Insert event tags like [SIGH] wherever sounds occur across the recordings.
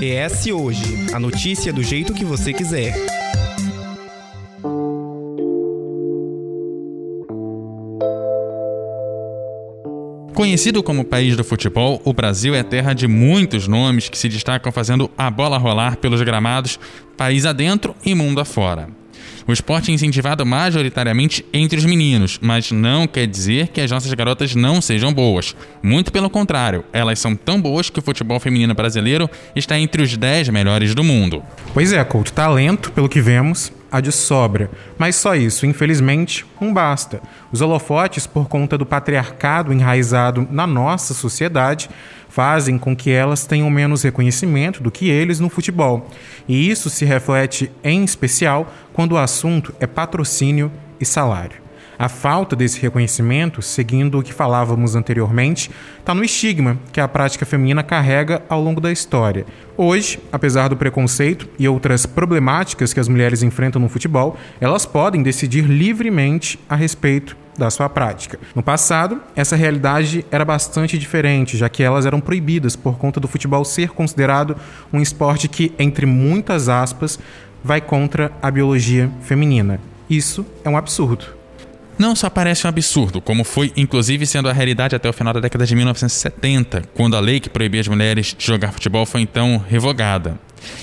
ES Hoje a notícia do jeito que você quiser. Conhecido como país do futebol, o Brasil é terra de muitos nomes que se destacam fazendo a bola rolar pelos gramados, país adentro e mundo afora. O esporte é incentivado majoritariamente entre os meninos, mas não quer dizer que as nossas garotas não sejam boas. Muito pelo contrário, elas são tão boas que o futebol feminino brasileiro está entre os 10 melhores do mundo. Pois é, Couto, talento, pelo que vemos, há de sobra. Mas só isso, infelizmente, não basta. Os holofotes, por conta do patriarcado enraizado na nossa sociedade, fazem com que elas tenham menos reconhecimento do que eles no futebol. E isso se reflete, em especial, quando o assunto é patrocínio e salário. A falta desse reconhecimento, seguindo o que falávamos anteriormente, está no estigma que a prática feminina carrega ao longo da história. Hoje, apesar do preconceito e outras problemáticas que as mulheres enfrentam no futebol, elas podem decidir livremente a respeito da sua prática. No passado, essa realidade era bastante diferente, já que elas eram proibidas por conta do futebol ser considerado um esporte que, entre muitas aspas, vai contra a biologia feminina. Isso é um absurdo não só parece um absurdo, como foi inclusive sendo a realidade até o final da década de 1970, quando a lei que proibia as mulheres de jogar futebol foi então revogada.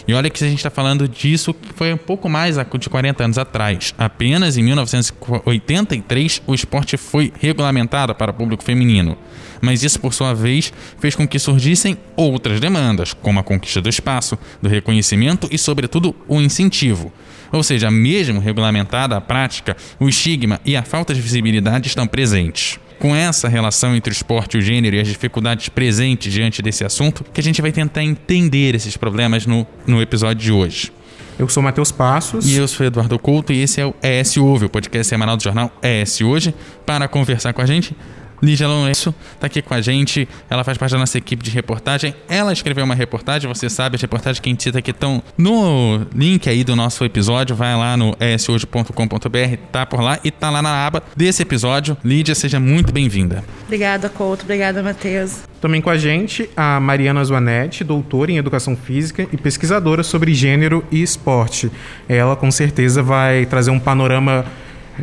E olha que a gente está falando disso foi um pouco mais de 40 anos atrás. Apenas em 1983 o esporte foi regulamentado para o público feminino. Mas isso, por sua vez, fez com que surgissem outras demandas, como a conquista do espaço, do reconhecimento e, sobretudo, o incentivo. Ou seja, mesmo regulamentada a prática, o estigma e a falta de visibilidade estão presentes. Com essa relação entre o esporte e o gênero e as dificuldades presentes diante desse assunto, que a gente vai tentar entender esses problemas no, no episódio de hoje. Eu sou Matheus Passos. E eu sou Eduardo Couto e esse é o ES Ouve, o podcast semanal do jornal ES Hoje. Para conversar com a gente, Lígia Lourenço está aqui com a gente. Ela faz parte da nossa equipe de reportagem. Ela escreveu uma reportagem, você sabe, as reportagens que a gente cita aqui estão no link aí do nosso episódio. Vai lá no eshoje.com.br, tá por lá e tá lá na aba desse episódio. Lídia, seja muito bem-vinda. Obrigada, Couto. Obrigada, Matheus. Também com a gente a Mariana Zuanetti, doutora em Educação Física e pesquisadora sobre gênero e esporte. Ela com certeza vai trazer um panorama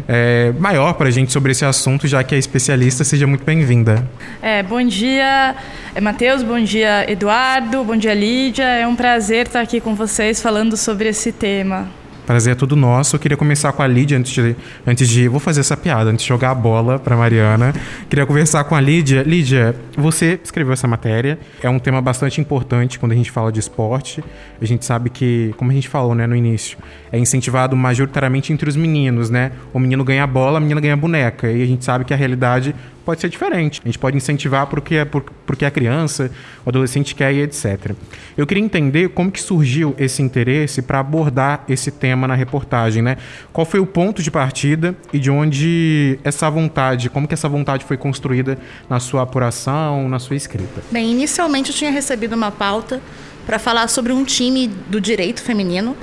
é, maior para a gente sobre esse assunto, já que é especialista. Seja muito bem-vinda. É, bom dia, é, Matheus, bom dia, Eduardo, bom dia, Lídia. É um prazer estar aqui com vocês falando sobre esse tema. Prazer é tudo nosso. Eu queria começar com a Lídia antes de, antes de. Vou fazer essa piada, antes de jogar a bola para Mariana. Queria conversar com a Lídia. Lídia, você escreveu essa matéria. É um tema bastante importante quando a gente fala de esporte. A gente sabe que, como a gente falou né, no início, é incentivado majoritariamente entre os meninos, né? O menino ganha a bola, a menina ganha boneca. E a gente sabe que a realidade pode ser diferente. A gente pode incentivar porque é por, porque a criança, o adolescente quer e etc. Eu queria entender como que surgiu esse interesse para abordar esse tema na reportagem, né? Qual foi o ponto de partida e de onde essa vontade, como que essa vontade foi construída na sua apuração, na sua escrita? Bem, inicialmente eu tinha recebido uma pauta para falar sobre um time do direito feminino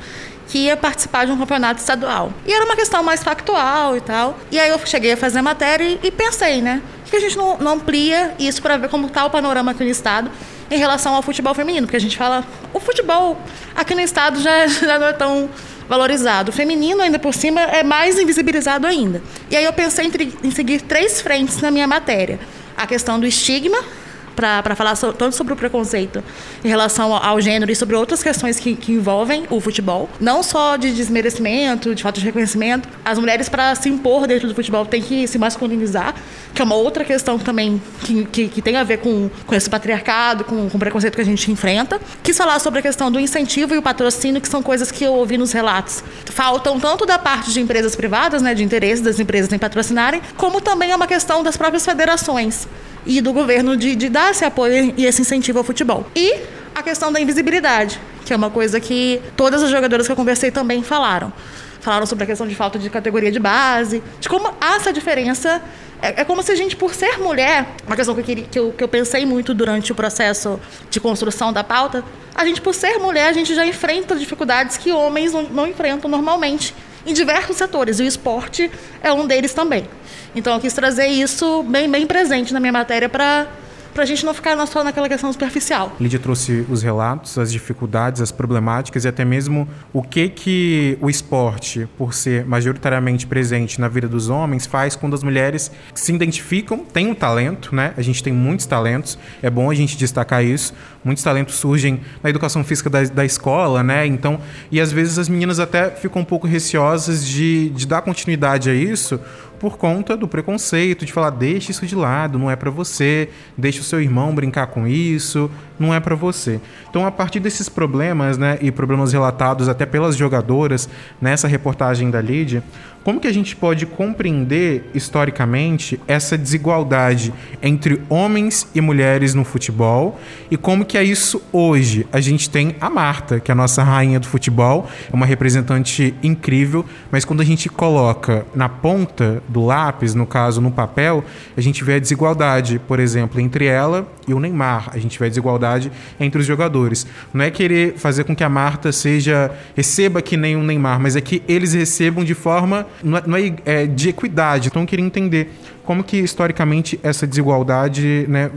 que ia participar de um campeonato estadual. E era uma questão mais factual e tal. E aí eu cheguei a fazer a matéria e, pensei, né? Por que a gente não, não amplia isso para ver como está o panorama aqui no estado em relação ao futebol feminino? Porque a gente fala, o futebol aqui no estado já, [LAUGHS] já não é tão valorizado. O feminino, ainda por cima, é mais invisibilizado ainda. E aí eu pensei em, em seguir três frentes na minha matéria. A questão do estigma, para falar so, tanto sobre o preconceito em relação ao, ao gênero e sobre outras questões que, que, envolvem o futebol. Não só de desmerecimento, de falta de reconhecimento. As mulheres, para se impor dentro do futebol, têm que se masculinizar, que é uma outra questão também que, que, que tem a ver com, com esse patriarcado, com, com o preconceito que a gente enfrenta. Quis falar sobre a questão do incentivo e o patrocínio, que são coisas que eu ouvi nos relatos. Faltam tanto da parte de empresas privadas, né, de interesse das empresas em patrocinarem, como também é uma questão das próprias federações e do governo de, de dar esse apoio e esse incentivo ao futebol. E a questão da invisibilidade, que é uma coisa que todas as jogadoras que eu conversei também falaram. Falaram sobre a questão de falta de categoria de base, de como há essa diferença. É, é como se a gente, por ser mulher, uma questão que eu, queria, que, eu, que eu pensei muito durante o processo de construção da pauta, a gente, por ser mulher, a gente já enfrenta dificuldades que homens não, não enfrentam normalmente em diversos setores, e o esporte é um deles também. Então eu quis trazer isso bem, bem presente na minha matéria para para a gente não ficar só naquela questão superficial. Lídia trouxe os relatos, as dificuldades, as problemáticas e até mesmo o que que o esporte, por ser majoritariamente presente na vida dos homens, faz quando as mulheres se identificam, têm um talento, né? A gente tem muitos talentos, é bom a gente destacar isso. Muitos talentos surgem na educação física da, da escola, né? Então, e às vezes as meninas até ficam um pouco receosas de, de dar continuidade a isso, por conta do preconceito, de falar, deixa isso de lado, não é para você, deixa o seu irmão brincar com isso, não é para você. Então, a partir desses problemas, né, e problemas relatados até pelas jogadoras nessa reportagem da Lídia, como que a gente pode compreender historicamente essa desigualdade entre homens e mulheres no futebol e como que é isso hoje? A gente tem a Marta, que é a nossa rainha do futebol, é uma representante incrível, mas quando a gente coloca na ponta do lápis, no caso no papel, a gente vê a desigualdade, por exemplo, entre ela e o Neymar. A gente vê a desigualdade entre os jogadores. Não é querer fazer com que a Marta seja receba que nem o Neymar, mas é que eles recebam de forma não é, não é, é de equidade. Então eu queria entender como que historicamente essa desigualdade né,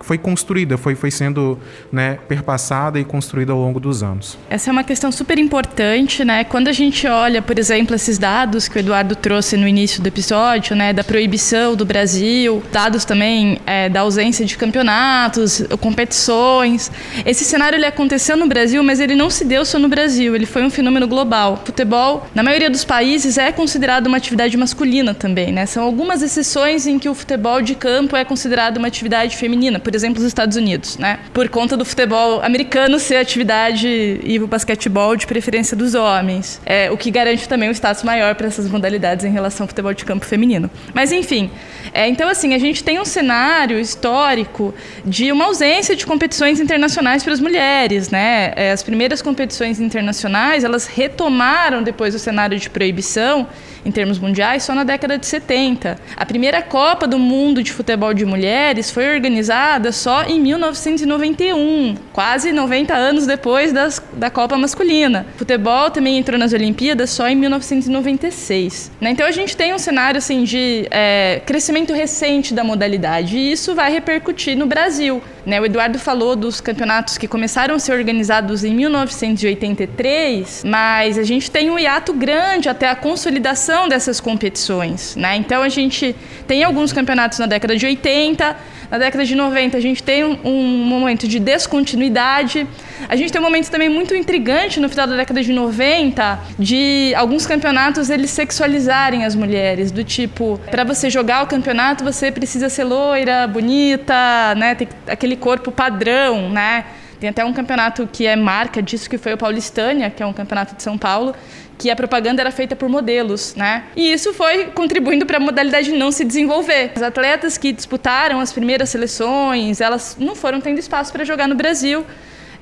foi construída, foi, foi sendo né, perpassada e construída ao longo dos anos. Essa é uma questão super importante, né? Quando a gente olha, por exemplo, esses dados que o Eduardo trouxe no início do episódio, né, da proibição do Brasil, dados também é, da ausência de campeonatos, competições. Esse cenário ele aconteceu no Brasil, mas ele não se deu só no Brasil, ele foi um fenômeno global. Futebol, na maioria dos países, é considerado uma atividade masculina também, né? São algumas exceções em que o futebol de campo é considerado uma atividade feminina, por exemplo, os Estados Unidos, né? Por conta do futebol americano ser atividade e o basquetebol de preferência dos homens, é o que garante também um status maior para essas modalidades em relação ao futebol de campo feminino. Mas enfim, é, então assim a gente tem um cenário histórico de uma ausência de competições internacionais para as mulheres, né? É, as primeiras competições internacionais elas retomaram depois o cenário de proibição em termos mundiais só na década de 70. A primeira Copa do Mundo de Futebol de Mulheres foi organizada só em 1991, quase 90 anos depois das, da Copa Masculina. O futebol também entrou nas Olimpíadas só em 1996. Né? Então a gente tem um cenário assim, de é, crescimento recente da modalidade e isso vai repercutir no Brasil. Né? O Eduardo falou dos campeonatos que começaram a ser organizados em 1983, mas a gente tem um hiato grande até a consolidação dessas competições. Né? Então a gente tem alguns campeonatos na década de 80, na década de 90 a gente tem um, um momento de descontinuidade. A gente tem um momento também muito intrigante no final da década de 90 de alguns campeonatos eles sexualizarem as mulheres, do tipo, para você jogar o campeonato você precisa ser loira, bonita, né, ter aquele corpo padrão, né? Tem até um campeonato que é marca disso, que foi o Paulistânia, que é um campeonato de São Paulo, que a propaganda era feita por modelos, né? E isso foi contribuindo para a modalidade não se desenvolver. As atletas que disputaram as primeiras seleções, elas não foram tendo espaço para jogar no Brasil.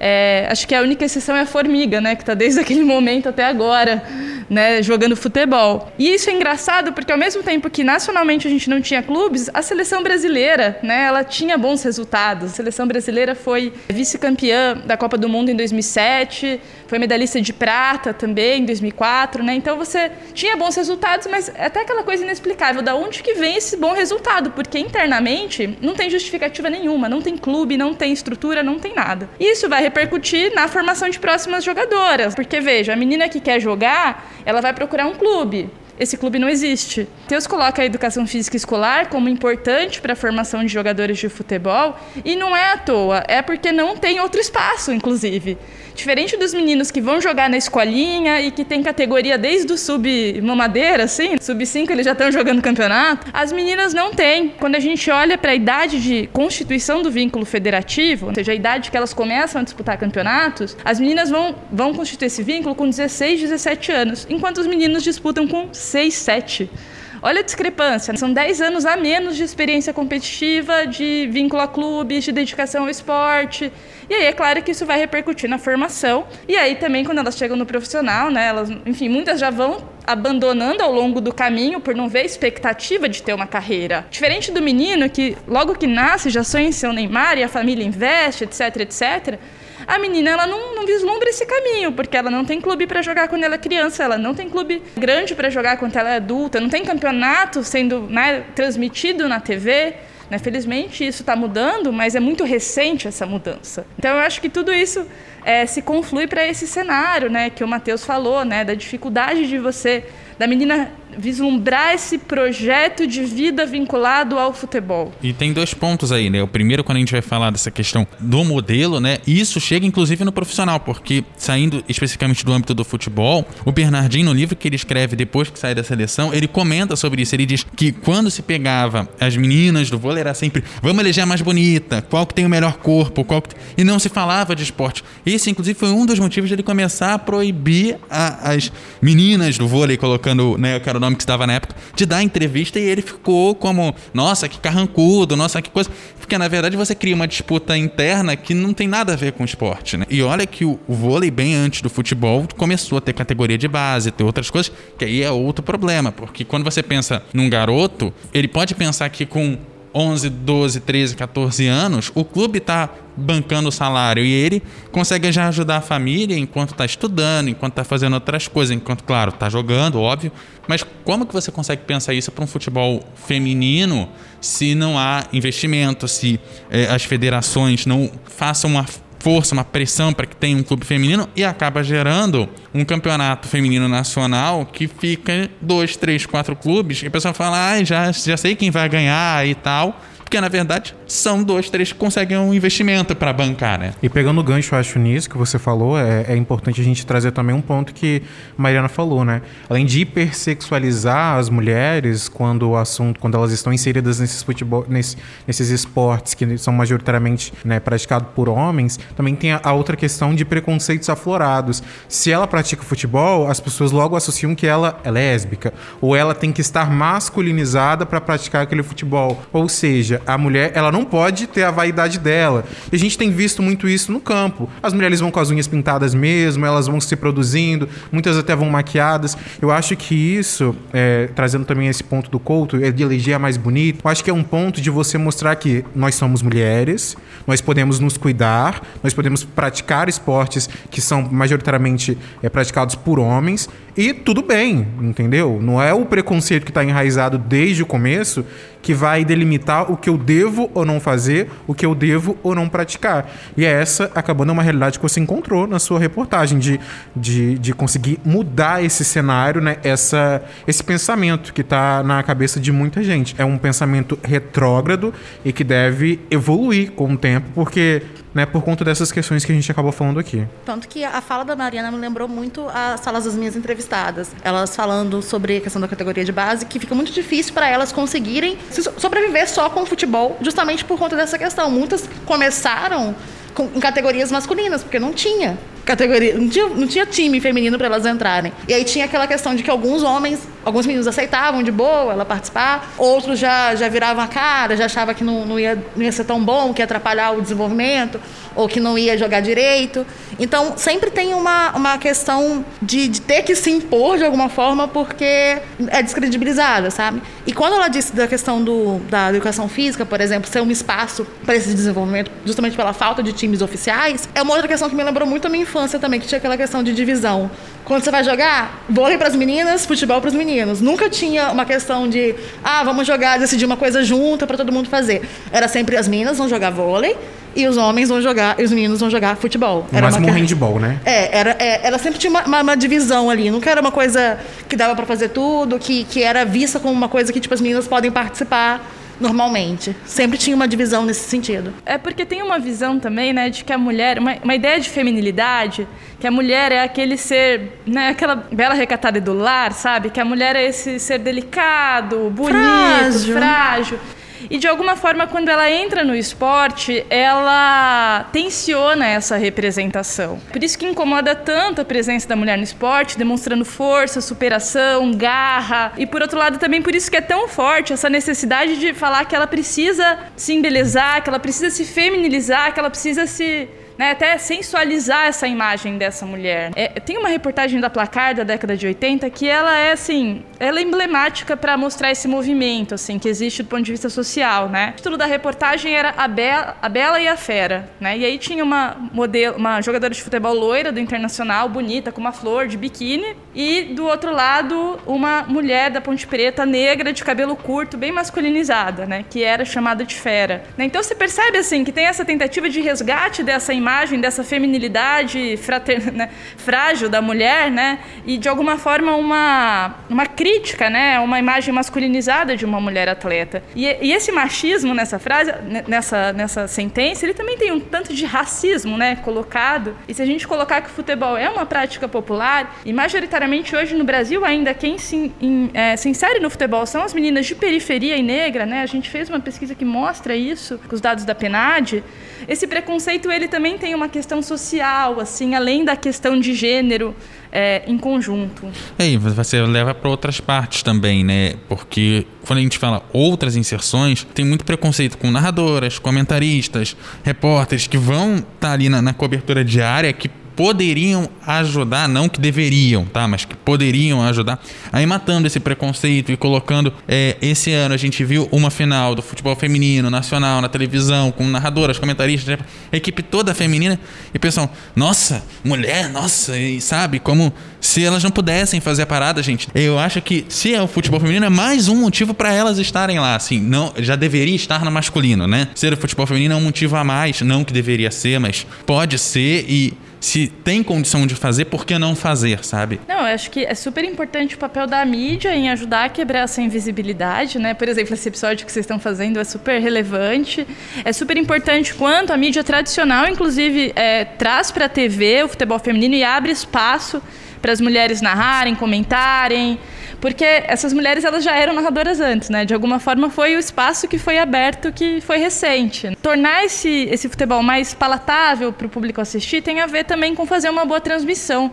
É, acho que a única exceção é a Formiga, né, que está desde [LAUGHS] aquele momento até agora, né, jogando futebol. E isso é engraçado porque ao mesmo tempo que nacionalmente a gente não tinha clubes, a seleção brasileira, né, ela tinha bons resultados. A seleção brasileira foi vice-campeã da Copa do Mundo em 2007, foi medalhista de prata também em 2004, né? Então você tinha bons resultados, mas é até aquela coisa inexplicável, da onde que vem esse bom resultado? Porque internamente não tem justificativa nenhuma, não tem clube, não tem estrutura, não tem nada. Isso vai repercutir na formação de próximas jogadoras. Porque, veja, a menina que quer jogar, ela vai procurar um clube. Esse clube não existe. Deus coloca a educação física escolar como importante para a formação de jogadores de futebol e não é à toa, é porque não tem outro espaço, inclusive. Diferente dos meninos que vão jogar na escolinha e que tem categoria desde o sub-mamadeira, assim, sub-5 eles já estão jogando campeonato, as meninas não têm. Quando a gente olha para a idade de constituição do vínculo federativo, ou seja, a idade que elas começam a disputar campeonatos, as meninas vão, vão constituir esse vínculo com 16, 17 anos, enquanto os meninos disputam com 6, 7. Olha a discrepância. São 10 anos a menos de experiência competitiva, de vínculo a clubes, de dedicação ao esporte. E aí é claro que isso vai repercutir na formação. E aí também quando elas chegam no profissional, né, elas, enfim, muitas já vão abandonando ao longo do caminho por não ver expectativa de ter uma carreira. Diferente do menino que logo que nasce já sonha em ser o Neymar e a família investe, etc, etc a menina ela não, não vislumbra esse caminho, porque ela não tem clube para jogar quando ela é criança, ela não tem clube grande para jogar quando ela é adulta, não tem campeonato sendo né, transmitido na TV. Né? Felizmente isso está mudando, mas é muito recente essa mudança. Então eu acho que tudo isso é, se conflui para esse cenário, né, que o Matheus falou, né, da dificuldade de você, da menina vislumbrar esse projeto de vida vinculado ao futebol. E tem dois pontos aí, né? O primeiro, quando a gente vai falar dessa questão do modelo, né? Isso chega inclusive no profissional, porque saindo especificamente do âmbito do futebol, o Bernardinho, no livro que ele escreve depois que sai da seleção, ele comenta sobre isso. Ele diz que quando se pegava as meninas do vôlei, era sempre vamos eleger a mais bonita, qual que tem o melhor corpo, qual que... e não se falava de esporte. Esse, inclusive, foi um dos motivos de ele começar a proibir a, as meninas do vôlei, colocando, né, eu quero que estava na época, de dar entrevista e ele ficou como, nossa, que carrancudo, nossa, que coisa. Porque na verdade você cria uma disputa interna que não tem nada a ver com o esporte, né? E olha que o, o vôlei, bem antes do futebol, começou a ter categoria de base, ter outras coisas, que aí é outro problema, porque quando você pensa num garoto, ele pode pensar que com 11, 12, 13, 14 anos, o clube está bancando o salário e ele consegue já ajudar a família enquanto está estudando, enquanto está fazendo outras coisas, enquanto, claro, está jogando, óbvio. Mas como que você consegue pensar isso para um futebol feminino se não há investimento, se eh, as federações não façam uma força, uma pressão para que tenha um clube feminino e acaba gerando um campeonato feminino nacional que fica dois, três, quatro clubes e a pessoa fala, ah, já, já sei quem vai ganhar e tal. Porque, na verdade, são dois, três que conseguem um investimento para bancar, né? E pegando o gancho, acho, nisso que você falou, é, é, importante a gente trazer também um ponto que Mariana falou, né? Além de hipersexualizar as mulheres quando o assunto, quando elas estão inseridas nesses futebol, nesse, nesses esportes que são majoritariamente né, praticados por homens, também tem a, a outra questão de preconceitos aflorados. Se ela pratica futebol, as pessoas logo associam que ela é lésbica, ou ela tem que estar masculinizada para praticar aquele futebol. Ou seja, a mulher, ela não pode ter a vaidade dela. E a gente tem visto muito isso no campo. As mulheres vão com as unhas pintadas mesmo, elas vão se produzindo, muitas até vão maquiadas. Eu acho que isso, é, trazendo também esse ponto do Couto, é de eleger a mais bonita, eu acho que é um ponto de você mostrar que nós somos mulheres, nós podemos nos cuidar, nós podemos praticar esportes que são majoritariamente é, praticados por homens e tudo bem, entendeu? Não é o preconceito que está enraizado desde o começo que vai delimitar o que eu devo ou não fazer, o que eu devo ou não praticar. E é essa acabando uma realidade que você encontrou na sua reportagem, de, de, de conseguir mudar esse cenário, né? Essa, esse pensamento que está na cabeça de muita gente. É um pensamento retrógrado e que deve evoluir com o tempo, porque né, por conta dessas questões que a gente acabou falando aqui. Tanto que a fala da Mariana me lembrou muito as falas das minhas entrevistadas. Elas falando sobre a questão da categoria de base, que fica muito difícil para elas conseguirem sobreviver só com o futebol, justamente por conta dessa questão. Muitas começaram com, em categorias masculinas, porque não tinha categoria, não tinha, não tinha time feminino para elas entrarem. E aí tinha aquela questão de que alguns homens, alguns meninos aceitavam de boa ela participar, outros já, já viravam a cara, já achavam que não, não, ia, não ia ser tão bom, que ia atrapalhar o desenvolvimento, ou que não ia jogar direito. Então sempre tem uma, uma questão de, de ter que se impor de alguma forma porque é descredibilizada, sabe? E quando ela disse da questão do, da educação física, por exemplo, ser um espaço para esse desenvolvimento, justamente pela falta de times oficiais, é uma outra questão que me lembrou muito a minha infância também, que tinha aquela questão de divisão. Quando você vai jogar, vôlei para as meninas, futebol para os meninos. Nunca tinha uma questão de, ah, vamos jogar, decidir uma coisa junta para todo mundo fazer. Era sempre as meninas vão jogar vôlei e os homens vão jogar, e os meninos vão jogar futebol. Era Mais um handball, né? É, era, é, ela sempre tinha uma, uma, uma, divisão ali. Nunca era uma coisa que dava para fazer tudo, que, que era vista como uma coisa que tipo, as meninas podem participar normalmente. Sempre tinha uma divisão nesse sentido. É porque tem uma visão também, né, de que a mulher, uma, uma ideia de feminilidade, que a mulher é aquele ser, né, aquela bela recatada do lar, sabe? Que a mulher é esse ser delicado, bonito, frágil. frágil. E de alguma forma, quando ela entra no esporte, ela tensiona essa representação. Por isso que incomoda tanto a presença da mulher no esporte, demonstrando força, superação, garra. E por outro lado, também por isso que é tão forte essa necessidade de falar que ela precisa se embelezar, que ela precisa se feminilizar, que ela precisa se né, até sensualizar essa imagem dessa mulher. É, tem uma reportagem da Placar da década de 80 que ela é assim, ela é emblemática para mostrar esse movimento assim que existe do ponto de vista social, né? O título da reportagem era a Bela, a Bela e a Fera, né? E aí tinha uma modelo, uma jogadora de futebol loira do Internacional, bonita, com uma flor de biquíni, e do outro lado uma mulher da Ponte Preta, negra, de cabelo curto, bem masculinizada, né? Que era chamada de Fera. Né? Então você percebe assim que tem essa tentativa de resgate dessa imagem, dessa feminilidade frater, [LAUGHS] né? frágil da mulher, né? E de alguma forma uma, uma crítica, né? Uma imagem masculinizada de uma mulher atleta. E, e esse machismo nessa frase, nessa, nessa sentença, ele também tem um tanto de racismo, né? Colocado. E se a gente colocar que o futebol é uma prática popular, e majoritariamente hoje no Brasil ainda quem se, é, se insere no futebol são as meninas de periferia e negra, né? A gente fez uma pesquisa que mostra isso, com os dados da PNAD. Esse preconceito ele também tem uma questão social, assim, além da questão de gênero é, em conjunto. É, você leva para outras partes também, né? Porque quando a gente fala outras inserções, tem muito preconceito com narradoras, comentaristas, repórteres que vão estar tá ali na, na cobertura diária que poderiam ajudar, não que deveriam, tá? Mas que poderiam ajudar aí matando esse preconceito e colocando. É, esse ano a gente viu uma final do futebol feminino nacional na televisão, com narradoras, comentaristas, a equipe toda feminina, e pessoal, nossa, mulher, nossa, e sabe, como se elas não pudessem fazer a parada, gente. Eu acho que se é o futebol feminino, é mais um motivo para elas estarem lá, assim, não, já deveria estar no masculino, né? Ser o futebol feminino é um motivo a mais, não que deveria ser, mas pode ser e se tem condição de fazer, por que não fazer, sabe? Não, eu acho que é super importante o papel da mídia em ajudar a quebrar essa invisibilidade, né? Por exemplo, esse episódio que vocês estão fazendo é super relevante. É super importante quanto a mídia tradicional, inclusive, é, traz para a TV o futebol feminino e abre espaço para as mulheres narrarem, comentarem, porque essas mulheres elas já eram narradoras antes, né? De alguma forma foi o espaço que foi aberto que foi recente. Tornar esse, esse futebol mais palatável para o público assistir tem a ver também com fazer uma boa transmissão.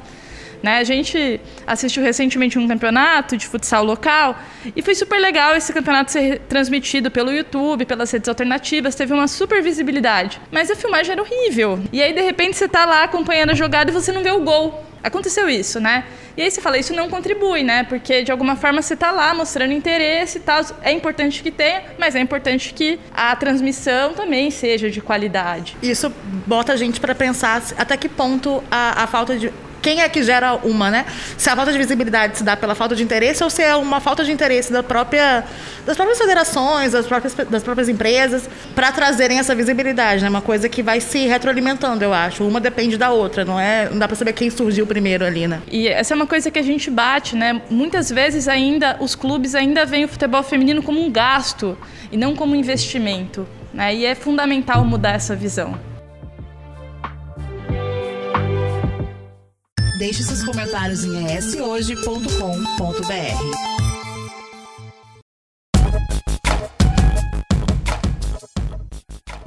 Né? A gente assistiu recentemente um campeonato de futsal local e foi super legal esse campeonato ser transmitido pelo YouTube, pelas redes alternativas, teve uma super visibilidade. Mas a filmagem era horrível. E aí, de repente, você está lá acompanhando a jogada e você não vê o gol. Aconteceu isso, né? E aí você fala, isso não contribui, né? Porque de alguma forma você está lá mostrando interesse e tal. É importante que tenha, mas é importante que a transmissão também seja de qualidade. Isso bota a gente para pensar até que ponto a, a falta de quem é que gera uma, né? Se a falta de visibilidade se dá pela falta de interesse ou se é uma falta de interesse da própria, das próprias federações, das próprias, das próprias empresas, para trazerem essa visibilidade, né? Uma coisa que vai se retroalimentando, eu acho. Uma depende da outra, não é? Não dá para saber quem surgiu primeiro ali, né? E essa é uma coisa que a gente bate, né? Muitas vezes ainda os clubes ainda veem o futebol feminino como um gasto e não como um investimento, né? E é fundamental mudar essa visão. Deixe seus comentários em eshoje.com.br.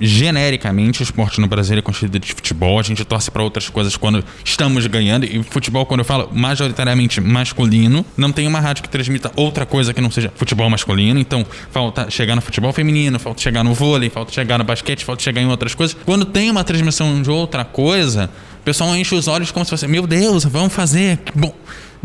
genericamente o esporte no Brasil é constituído de futebol. A gente torce para outras coisas quando estamos ganhando. E futebol, quando eu falo majoritariamente masculino, não tem uma rádio que transmita outra coisa que não seja futebol masculino. Então, falta chegar no futebol feminino, falta chegar no vôlei, falta chegar no basquete, falta chegar em outras coisas. Quando tem uma transmissão de outra coisa, o pessoal enche os olhos como se fosse, meu Deus, vamos fazer. Bom,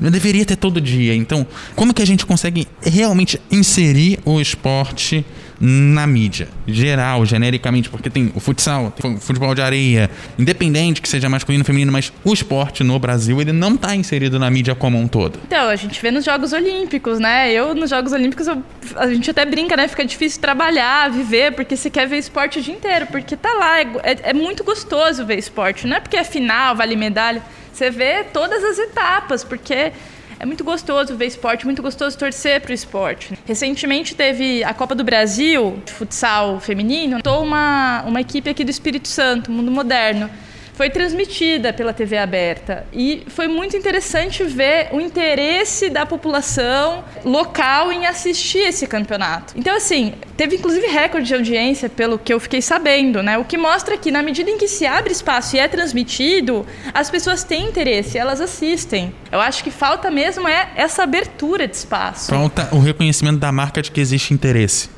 eu deveria ter todo dia. Então, como que a gente consegue realmente inserir o esporte na mídia geral, genericamente, porque tem o futsal, tem o futebol de areia, independente que seja masculino ou feminino, mas o esporte no Brasil ele não está inserido na mídia como um todo. Então, a gente vê nos Jogos Olímpicos, né? Eu nos Jogos Olímpicos eu, a gente até brinca, né? Fica difícil trabalhar, viver, porque você quer ver esporte o dia inteiro, porque tá lá, é, é, é muito gostoso ver esporte, não é porque é final, vale medalha. Você vê todas as etapas, porque é muito gostoso ver esporte, muito gostoso torcer para o esporte. Recentemente teve a Copa do Brasil de futsal feminino. Estou uma, uma equipe aqui do Espírito Santo, Mundo Moderno foi transmitida pela TV aberta e foi muito interessante ver o interesse da população local em assistir esse campeonato. Então, assim, teve inclusive recorde de audiência, pelo que eu fiquei sabendo, né? O que mostra que, na medida em que se abre espaço e é transmitido, as pessoas têm interesse, elas assistem. Eu acho que falta mesmo é essa abertura de espaço. Falta o reconhecimento da marca de que existe interesse.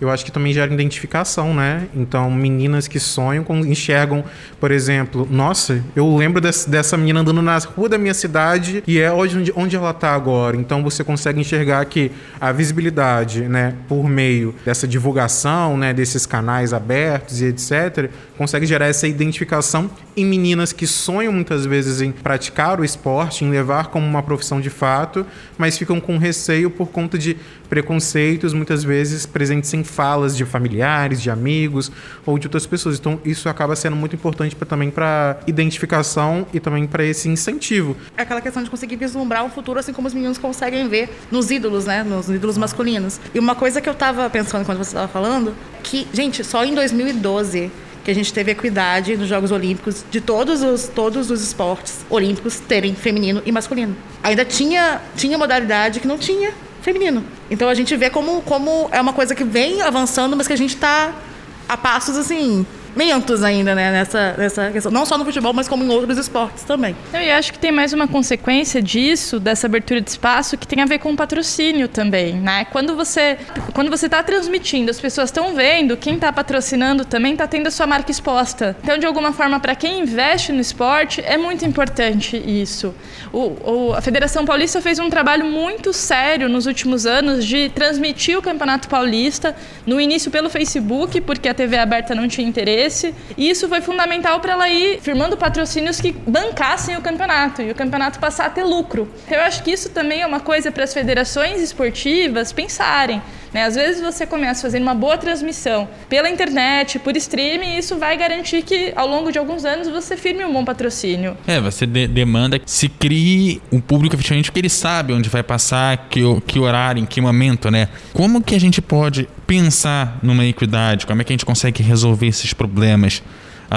Eu acho que também gera identificação, né? Então, meninas que sonham, com- enxergam, por exemplo, nossa, eu lembro desse- dessa menina andando na rua da minha cidade e é onde, onde ela está agora. Então, você consegue enxergar que a visibilidade, né, por meio dessa divulgação, né, desses canais abertos e etc., consegue gerar essa identificação em meninas que sonham muitas vezes em praticar o esporte, em levar como uma profissão de fato, mas ficam com receio por conta de preconceitos, muitas vezes presentes em falas de familiares, de amigos ou de outras pessoas. Então, isso acaba sendo muito importante pra, também para identificação e também para esse incentivo. É aquela questão de conseguir vislumbrar um futuro assim como os meninos conseguem ver nos ídolos, né? Nos ídolos masculinos. E uma coisa que eu tava pensando quando você estava falando, que, gente, só em 2012 que a gente teve equidade nos Jogos Olímpicos de todos os, todos os esportes olímpicos terem feminino e masculino. Ainda tinha, tinha modalidade que não tinha feminino. Então a gente vê como, como é uma coisa que vem avançando, mas que a gente está a passos assim lentos ainda, né, nessa, nessa questão. Não só no futebol, mas como em outros esportes também. Eu acho que tem mais uma consequência disso, dessa abertura de espaço, que tem a ver com o patrocínio também, né? Quando você quando você está transmitindo, as pessoas estão vendo, quem está patrocinando também está tendo a sua marca exposta. Então, de alguma forma, para quem investe no esporte, é muito importante isso. O, o- a Federação Paulista fez um trabalho muito sério nos últimos anos de transmitir o Campeonato Paulista, no início pelo Facebook, porque a TV aberta não tinha interesse, e isso foi fundamental para ela ir firmando patrocínios que bancassem o campeonato e o campeonato passar a ter lucro. Então, eu acho que isso também é uma coisa para as federações esportivas pensarem. Né? Às vezes você começa fazendo uma boa transmissão pela internet, por streaming, e isso vai garantir que ao longo de alguns anos você firme um bom patrocínio. É, você de- demanda que se crie um público efetivamente que ele sabe onde vai passar, que, que horário, em que momento, né? Como que a gente pode pensar numa equidade? Como é que a gente consegue resolver esses problemas?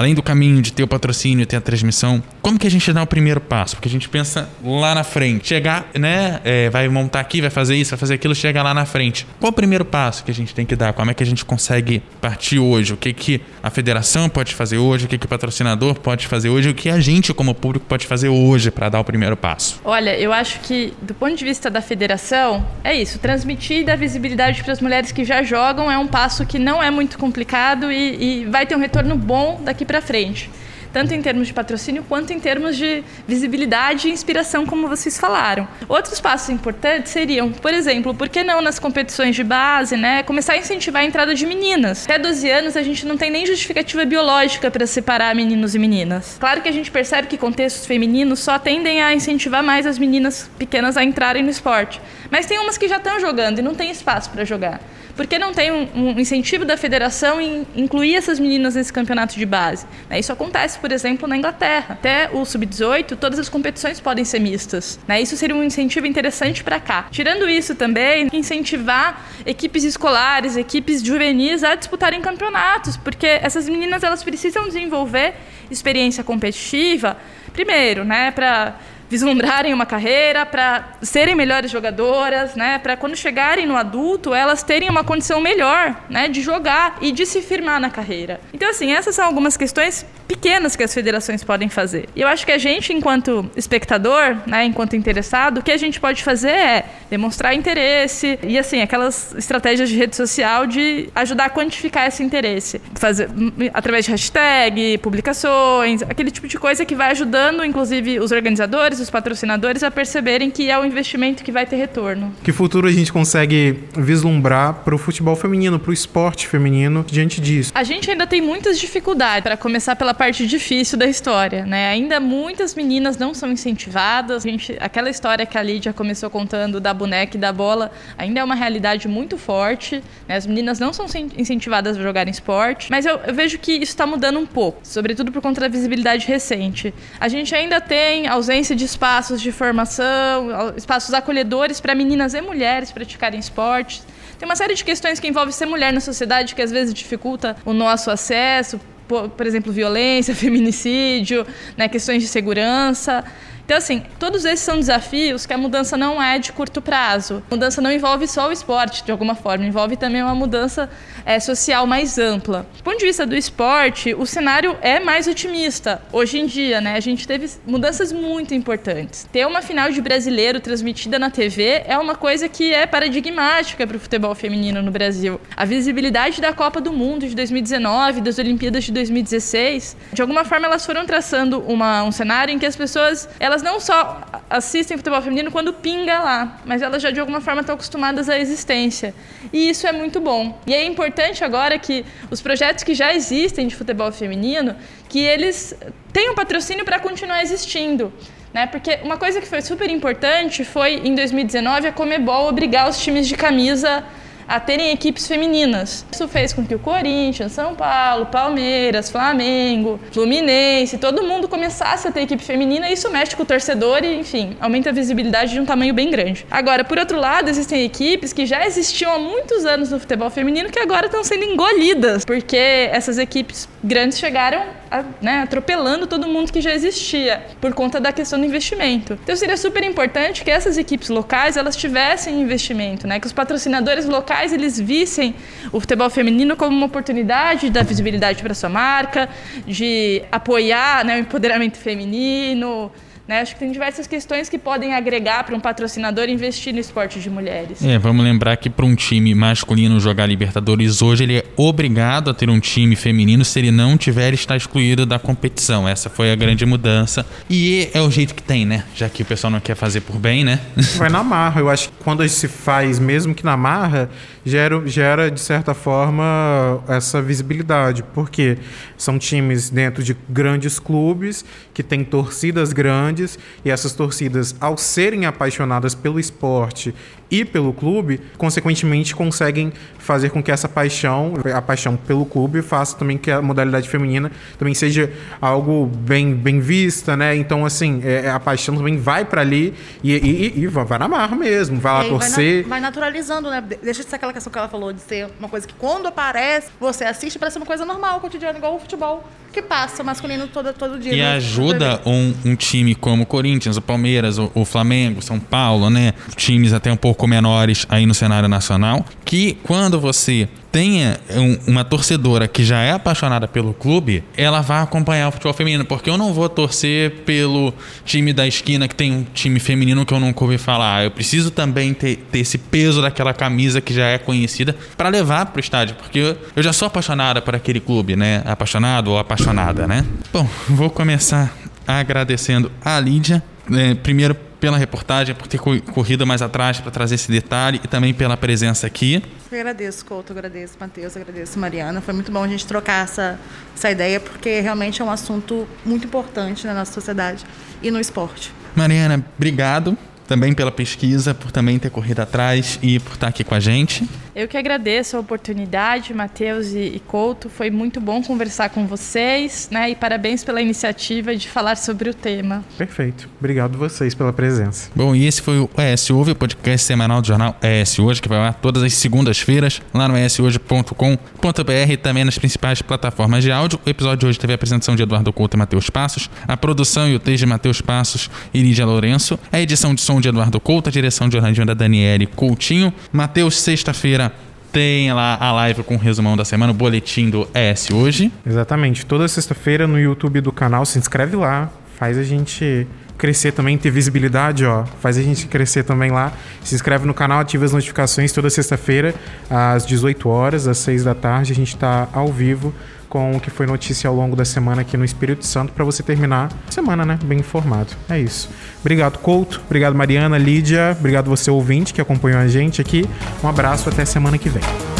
Além do caminho de ter o patrocínio, ter a transmissão, como que a gente dá o primeiro passo? Porque a gente pensa lá na frente. Chegar, né? é, vai montar aqui, vai fazer isso, vai fazer aquilo, chega lá na frente. Qual o primeiro passo que a gente tem que dar? Como é que a gente consegue partir hoje? O que, que a federação pode fazer hoje? O que, que o patrocinador pode fazer hoje? O que a gente, como público, pode fazer hoje para dar o primeiro passo? Olha, eu acho que, do ponto de vista da federação, é isso. Transmitir e dar visibilidade para as mulheres que já jogam é um passo que não é muito complicado e, e vai ter um retorno bom daqui para frente. Tanto em termos de patrocínio quanto em termos de visibilidade e inspiração, como vocês falaram. Outros passos importantes seriam, por exemplo, por que não nas competições de base, né, começar a incentivar a entrada de meninas. Até 12 anos a gente não tem nem justificativa biológica para separar meninos e meninas. Claro que a gente percebe que contextos femininos só tendem a incentivar mais as meninas pequenas a entrarem no esporte. Mas tem umas que já estão jogando e não tem espaço para jogar. Por que não tem um, um incentivo da federação em incluir essas meninas nesse campeonato de base? Né, Isso acontece, por exemplo, na Inglaterra. Até o sub-18, todas as competições podem ser mistas. né? Isso seria um incentivo interessante para cá. Tirando isso também, incentivar equipes escolares, equipes juvenis a disputarem campeonatos, porque essas meninas elas precisam desenvolver experiência competitiva, primeiro, né, para vislumbrarem uma carreira, para serem melhores jogadoras, né, para quando chegarem no adulto, elas terem uma condição melhor, né, de jogar e de se firmar na carreira. Então assim, essas são algumas questões pequenas que as federações podem fazer. E eu acho que a gente, enquanto espectador, né, enquanto interessado, o que a gente pode fazer é demonstrar interesse e assim, aquelas estratégias de rede social de ajudar a quantificar esse interesse, fazer através de hashtag, publicações, aquele tipo de coisa que vai ajudando, inclusive, os organizadores, os patrocinadores a perceberem que é um investimento que vai ter retorno. Que futuro a gente consegue vislumbrar para o futebol feminino, para o esporte feminino diante disso? A gente ainda tem muitas dificuldades para começar pela parte difícil da história, né? Ainda muitas meninas não são incentivadas. A gente, aquela história que a Lídia começou contando da boneca e da bola ainda é uma realidade muito forte. Né? As meninas não são incentivadas a jogar em esporte, mas eu, eu vejo que isso está mudando um pouco, sobretudo por conta da visibilidade recente. A gente ainda tem ausência de espaços de formação, espaços acolhedores para meninas e mulheres praticarem esportes. Tem uma série de questões que envolvem ser mulher na sociedade que às vezes dificulta o nosso acesso, por, exemplo, violência, [LAUGHS] feminicídio, né, questões de segurança. Então, assim, todos esses são desafios que a mudança não é de curto prazo. A mudança não envolve só o esporte, de alguma forma, envolve também uma mudança é, social mais ampla. Do ponto de vista do esporte, o cenário é mais otimista. Hoje em dia, né, a gente teve mudanças muito importantes. Ter uma final de brasileiro transmitida na TV é uma coisa que é paradigmática para o futebol feminino no Brasil. A visibilidade da Copa do Mundo de 2019, das Olimpíadas de 2016, de alguma forma elas foram traçando uma, um cenário em que as pessoas elas não só assistem futebol feminino quando pinga lá, mas elas já de alguma forma estão acostumadas à existência. E isso é muito bom. E é importante agora que os projetos que já existem de futebol feminino, que eles tenham patrocínio para continuar existindo. Né? Porque uma coisa que foi super importante foi, em 2019, a Comebol obrigar os times de camisa a terem equipes femininas. Isso fez com que o Corinthians, São Paulo, Palmeiras, Flamengo, Fluminense, todo mundo começasse a ter equipe feminina e isso mexe com o torcedor e, enfim, aumenta a visibilidade de um tamanho bem grande. Agora, por outro lado, existem equipes que já existiam há muitos anos no futebol feminino que agora estão sendo engolidas, porque essas equipes grandes chegaram né, atropelando todo mundo que já existia por conta da questão do investimento. Então seria super importante que essas equipes locais elas tivessem investimento, né, que os patrocinadores locais eles vissem o futebol feminino como uma oportunidade de dar visibilidade para sua marca, de apoiar né, o empoderamento feminino, né? Acho que tem diversas questões que podem agregar para um patrocinador investir no esporte de mulheres. É, vamos lembrar que para um time masculino jogar Libertadores hoje, ele é obrigado a ter um time feminino. Se ele não tiver, está excluído da competição. Essa foi a grande mudança. E é o jeito que tem, né? Já que o pessoal não quer fazer por bem, né? [LAUGHS] Vai na marra. Eu acho que quando se faz, mesmo que na marra, gera, gera de certa forma, essa visibilidade. Porque são times dentro de grandes clubes que têm torcidas grandes e essas torcidas, ao serem apaixonadas pelo esporte e pelo clube, consequentemente conseguem fazer com que essa paixão, a paixão pelo clube, faça também que a modalidade feminina também seja algo bem, bem vista, né? Então, assim, é, a paixão também vai para ali e, e, e, vai na marra mesmo, vai lá torcer. Vai, na, vai, naturalizando, né? Deixa de ser aquela questão que ela falou, de ser uma coisa que quando aparece, você assiste, parece uma coisa normal, cotidiana, igual o futebol que passa masculino todo, todo dia. E ajuda um, um, time como o Corinthians, o Palmeiras, o, o Flamengo, São Paulo, né? Times até um pouco menores aí no cenário nacional, que quando você tenha um, uma torcedora que já é apaixonada pelo clube, ela vai acompanhar o futebol feminino, porque eu não vou torcer pelo time da esquina que tem um time feminino que eu nunca ouvi falar. Eu preciso também ter, ter esse peso daquela camisa que já é conhecida para levar para o estádio, porque eu, eu já sou apaixonada por aquele clube, né? Apaixonado ou apaixonada, né? Bom, vou começar agradecendo a Lídia. É, primeiro pela reportagem, por ter corrido mais atrás para trazer esse detalhe e também pela presença aqui. Eu agradeço, Couto, agradeço, Matheus, agradeço, Mariana. Foi muito bom a gente trocar essa, essa ideia, porque realmente é um assunto muito importante na nossa sociedade e no esporte. Mariana, obrigado também pela pesquisa, por também ter corrido atrás e por estar aqui com a gente. Eu que agradeço a oportunidade, Matheus e, e Couto. Foi muito bom conversar com vocês, né? E parabéns pela iniciativa de falar sobre o tema. Perfeito. Obrigado vocês pela presença. Bom, e esse foi o ES Ouve, o podcast semanal do jornal ES Hoje, que vai lá todas as segundas-feiras, lá no eshoje.com.br e também nas principais plataformas de áudio. O episódio de hoje teve a apresentação de Eduardo Couto e Matheus Passos, a produção e o texto de Matheus Passos e Lídia Lourenço, a edição de som de Eduardo Couto, a direção de Orlandinho da Daniele Coutinho. Matheus, sexta-feira, tem lá a live com o resumão da semana, o boletim do ES hoje. Exatamente. Toda sexta-feira no YouTube do canal, se inscreve lá, faz a gente crescer também, ter visibilidade, ó. Faz a gente crescer também lá. Se inscreve no canal, ativa as notificações toda sexta-feira, às 18 horas, às 6 da tarde. A gente está ao vivo com o que foi notícia ao longo da semana aqui no Espírito Santo para você terminar a semana, né? Bem informado. É isso. Obrigado, Couto. Obrigado, Mariana, Lídia. Obrigado você, ouvinte, que acompanhou a gente aqui. Um abraço, até semana que vem.